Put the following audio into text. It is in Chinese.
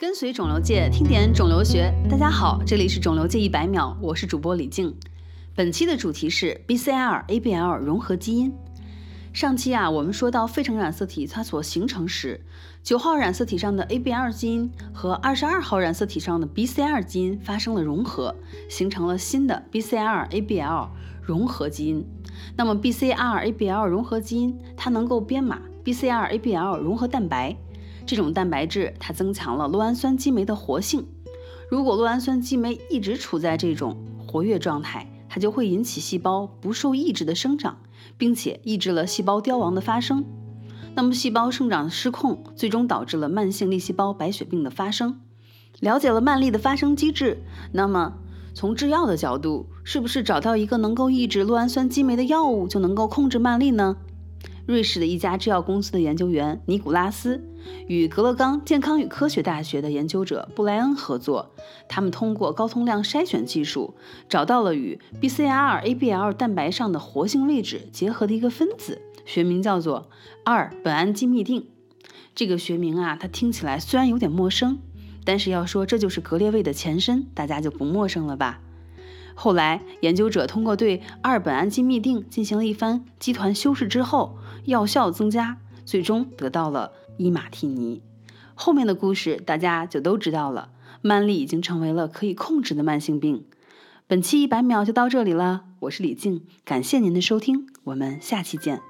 跟随肿瘤界听点肿瘤学，大家好，这里是肿瘤界一百秒，我是主播李静。本期的主题是 BCR-ABL 融合基因。上期啊，我们说到费城染色体它所形成时，九号染色体上的 ABL 基因和二十二号染色体上的 BCR 基因发生了融合，形成了新的 BCR-ABL 融合基因。那么 BCR-ABL 融合基因它能够编码 BCR-ABL 融合蛋白。这种蛋白质它增强了酪氨酸激酶的活性。如果酪氨酸激酶一直处在这种活跃状态，它就会引起细胞不受抑制的生长，并且抑制了细胞凋亡的发生。那么细胞生长失控，最终导致了慢性粒细胞白血病的发生。了解了慢粒的发生机制，那么从制药的角度，是不是找到一个能够抑制酪氨酸激酶的药物就能够控制慢粒呢？瑞士的一家制药公司的研究员尼古拉斯与格勒冈健康与科学大学的研究者布莱恩合作，他们通过高通量筛选技术，找到了与 BCR ABL 蛋白上的活性位置结合的一个分子，学名叫做二苯胺基嘧啶。这个学名啊，它听起来虽然有点陌生，但是要说这就是格列卫的前身，大家就不陌生了吧？后来，研究者通过对二苯氨基嘧啶进行了一番基团修饰之后，药效增加，最终得到了伊马替尼。后面的故事大家就都知道了，慢粒已经成为了可以控制的慢性病。本期一百秒就到这里了，我是李静，感谢您的收听，我们下期见。